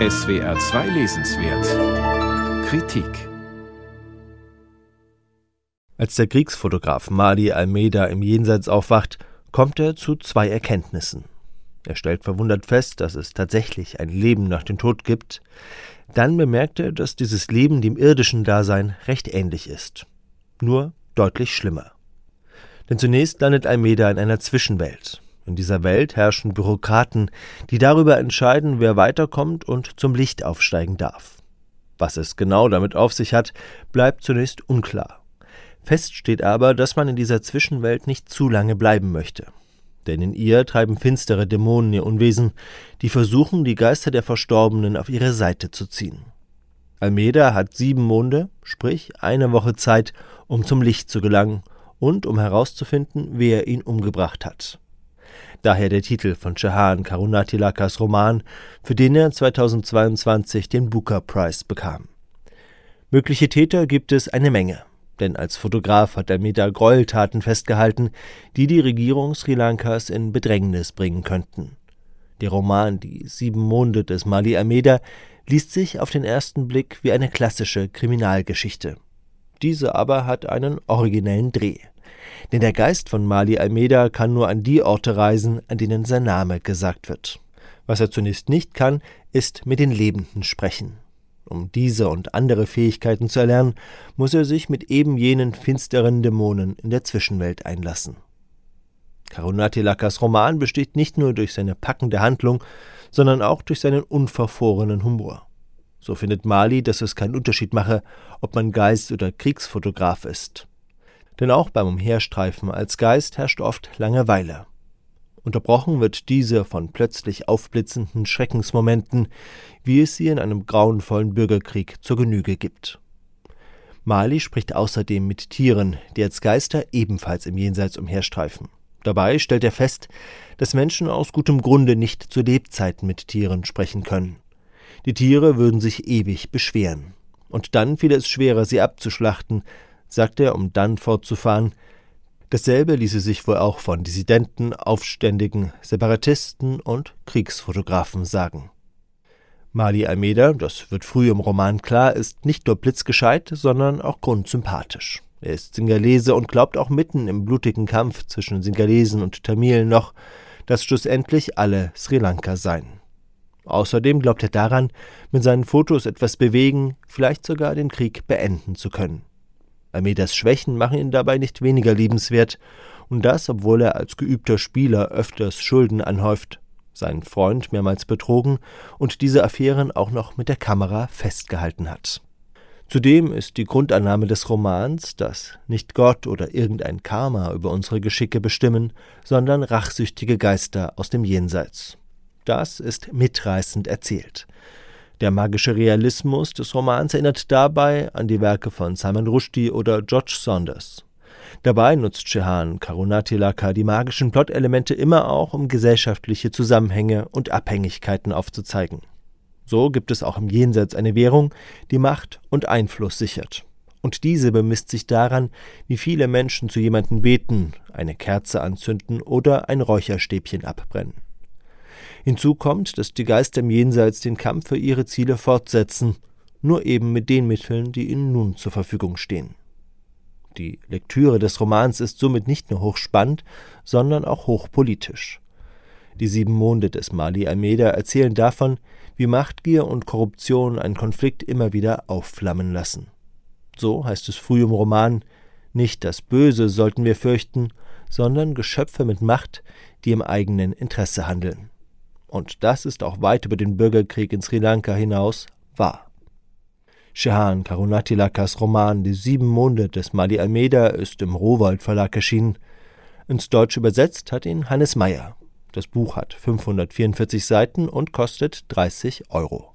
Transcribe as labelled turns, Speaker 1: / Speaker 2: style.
Speaker 1: SWR 2 Lesenswert Kritik
Speaker 2: Als der Kriegsfotograf Mali Almeida im Jenseits aufwacht, kommt er zu zwei Erkenntnissen. Er stellt verwundert fest, dass es tatsächlich ein Leben nach dem Tod gibt. Dann bemerkt er, dass dieses Leben dem irdischen Dasein recht ähnlich ist. Nur deutlich schlimmer. Denn zunächst landet Almeida in einer Zwischenwelt. In dieser Welt herrschen Bürokraten, die darüber entscheiden, wer weiterkommt und zum Licht aufsteigen darf. Was es genau damit auf sich hat, bleibt zunächst unklar. Fest steht aber, dass man in dieser Zwischenwelt nicht zu lange bleiben möchte. Denn in ihr treiben finstere Dämonen ihr Unwesen, die versuchen, die Geister der Verstorbenen auf ihre Seite zu ziehen. Almeida hat sieben Monde, sprich eine Woche Zeit, um zum Licht zu gelangen und um herauszufinden, wer ihn umgebracht hat. Daher der Titel von Chahan Karunatilakas Roman, für den er 2022 den Booker Prize bekam. Mögliche Täter gibt es eine Menge, denn als Fotograf hat Almeida Gräueltaten festgehalten, die die Regierung Sri Lankas in Bedrängnis bringen könnten. Der Roman Die sieben Monde des Mali Almeida liest sich auf den ersten Blick wie eine klassische Kriminalgeschichte. Diese aber hat einen originellen Dreh. Denn der Geist von Mali Almeida kann nur an die Orte reisen, an denen sein Name gesagt wird. Was er zunächst nicht kann, ist mit den Lebenden sprechen. Um diese und andere Fähigkeiten zu erlernen, muss er sich mit eben jenen finsteren Dämonen in der Zwischenwelt einlassen. Karunati Lakas Roman besteht nicht nur durch seine packende Handlung, sondern auch durch seinen unverfrorenen Humor. So findet Mali, dass es keinen Unterschied mache, ob man Geist oder Kriegsfotograf ist. Denn auch beim Umherstreifen als Geist herrscht oft Langeweile. Unterbrochen wird diese von plötzlich aufblitzenden Schreckensmomenten, wie es sie in einem grauenvollen Bürgerkrieg zur Genüge gibt. Mali spricht außerdem mit Tieren, die als Geister ebenfalls im Jenseits umherstreifen. Dabei stellt er fest, dass Menschen aus gutem Grunde nicht zu Lebzeiten mit Tieren sprechen können. Die Tiere würden sich ewig beschweren. Und dann fiel es schwerer, sie abzuschlachten, sagt er, um dann fortzufahren. Dasselbe ließe sich wohl auch von Dissidenten, Aufständigen, Separatisten und Kriegsfotografen sagen. Mali Almeida, das wird früh im Roman klar, ist nicht nur blitzgescheit, sondern auch grundsympathisch. Er ist Singalese und glaubt auch mitten im blutigen Kampf zwischen Singalesen und Tamilen noch, dass schlussendlich alle Sri Lanka seien. Außerdem glaubt er daran, mit seinen Fotos etwas bewegen, vielleicht sogar den Krieg beenden zu können. Almeidas Schwächen machen ihn dabei nicht weniger liebenswert, und das, obwohl er als geübter Spieler öfters Schulden anhäuft, seinen Freund mehrmals betrogen und diese Affären auch noch mit der Kamera festgehalten hat. Zudem ist die Grundannahme des Romans, dass nicht Gott oder irgendein Karma über unsere Geschicke bestimmen, sondern rachsüchtige Geister aus dem Jenseits. Das ist mitreißend erzählt. Der magische Realismus des Romans erinnert dabei an die Werke von Simon Rushdie oder George Saunders. Dabei nutzt Shehan Karunatilaka die magischen Plotelemente immer auch, um gesellschaftliche Zusammenhänge und Abhängigkeiten aufzuzeigen. So gibt es auch im Jenseits eine Währung, die Macht und Einfluss sichert. Und diese bemisst sich daran, wie viele Menschen zu jemanden beten, eine Kerze anzünden oder ein Räucherstäbchen abbrennen. Hinzu kommt, dass die Geister im Jenseits den Kampf für ihre Ziele fortsetzen, nur eben mit den Mitteln, die ihnen nun zur Verfügung stehen. Die Lektüre des Romans ist somit nicht nur hochspannend, sondern auch hochpolitisch. Die sieben Monde des Mali Almeida erzählen davon, wie Machtgier und Korruption einen Konflikt immer wieder aufflammen lassen. So heißt es früh im Roman, nicht das Böse sollten wir fürchten, sondern Geschöpfe mit Macht, die im eigenen Interesse handeln. Und das ist auch weit über den Bürgerkrieg in Sri Lanka hinaus wahr. Shehan Karunatilakas Roman Die sieben Monde des Mali Almeida ist im Rowold Verlag erschienen. Ins Deutsche übersetzt hat ihn Hannes Meyer. Das Buch hat 544 Seiten und kostet 30 Euro.